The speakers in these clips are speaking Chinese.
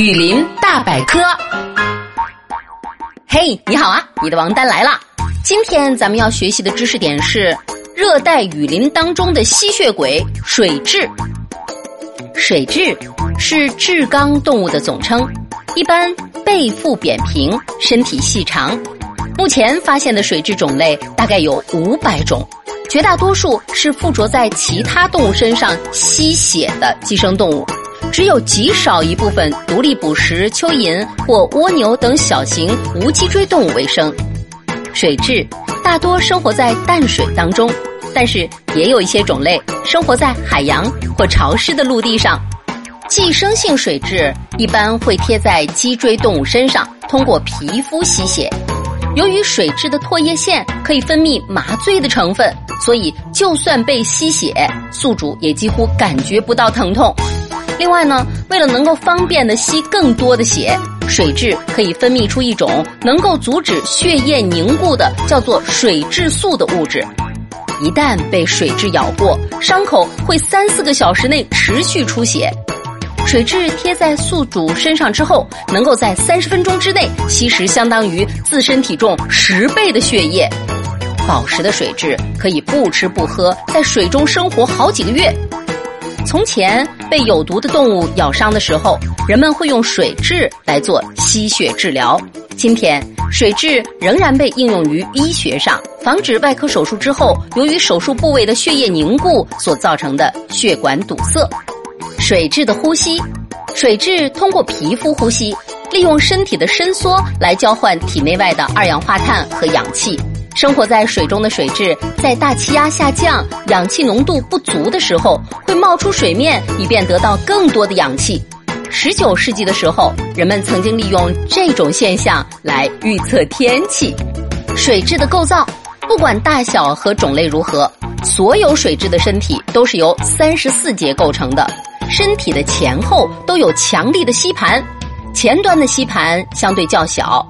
雨林大百科，嘿，你好啊！你的王丹来了。今天咱们要学习的知识点是热带雨林当中的吸血鬼水蛭。水蛭是蛭纲动物的总称，一般背腹扁平，身体细长。目前发现的水蛭种类大概有五百种，绝大多数是附着在其他动物身上吸血的寄生动物。只有极少一部分独立捕食蚯蚓或蜗牛等小型无脊椎动物为生。水蛭大多生活在淡水当中，但是也有一些种类生活在海洋或潮湿的陆地上。寄生性水蛭一般会贴在脊椎动物身上，通过皮肤吸血。由于水蛭的唾液腺可以分泌麻醉的成分，所以就算被吸血，宿主也几乎感觉不到疼痛。另外呢，为了能够方便的吸更多的血，水蛭可以分泌出一种能够阻止血液凝固的叫做水蛭素的物质。一旦被水蛭咬过，伤口会三四个小时内持续出血。水蛭贴在宿主身上之后，能够在三十分钟之内吸食相当于自身体重十倍的血液。饱食的水蛭可以不吃不喝，在水中生活好几个月。从前被有毒的动物咬伤的时候，人们会用水蛭来做吸血治疗。今天，水蛭仍然被应用于医学上，防止外科手术之后由于手术部位的血液凝固所造成的血管堵塞。水蛭的呼吸，水蛭通过皮肤呼吸，利用身体的伸缩来交换体内外的二氧化碳和氧气。生活在水中的水蛭，在大气压下降、氧气浓度不足的时候，会冒出水面，以便得到更多的氧气。十九世纪的时候，人们曾经利用这种现象来预测天气。水蛭的构造，不管大小和种类如何，所有水蛭的身体都是由三十四节构成的，身体的前后都有强力的吸盘，前端的吸盘相对较小，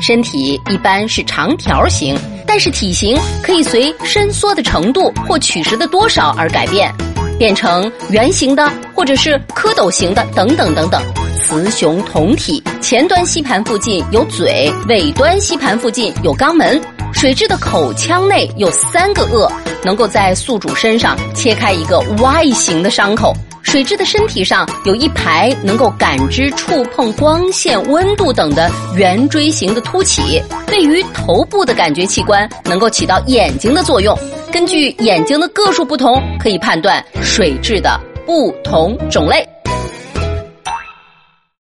身体一般是长条形。但是体型可以随伸缩的程度或取食的多少而改变，变成圆形的或者是蝌蚪形的等等等等。雌雄同体，前端吸盘附近有嘴，尾端吸盘附近有肛门。水蛭的口腔内有三个颚，能够在宿主身上切开一个 Y 形的伤口。水蛭的身体上有一排能够感知触碰光线、温度等的圆锥形的凸起，对于头部的感觉器官能够起到眼睛的作用。根据眼睛的个数不同，可以判断水蛭的不同种类。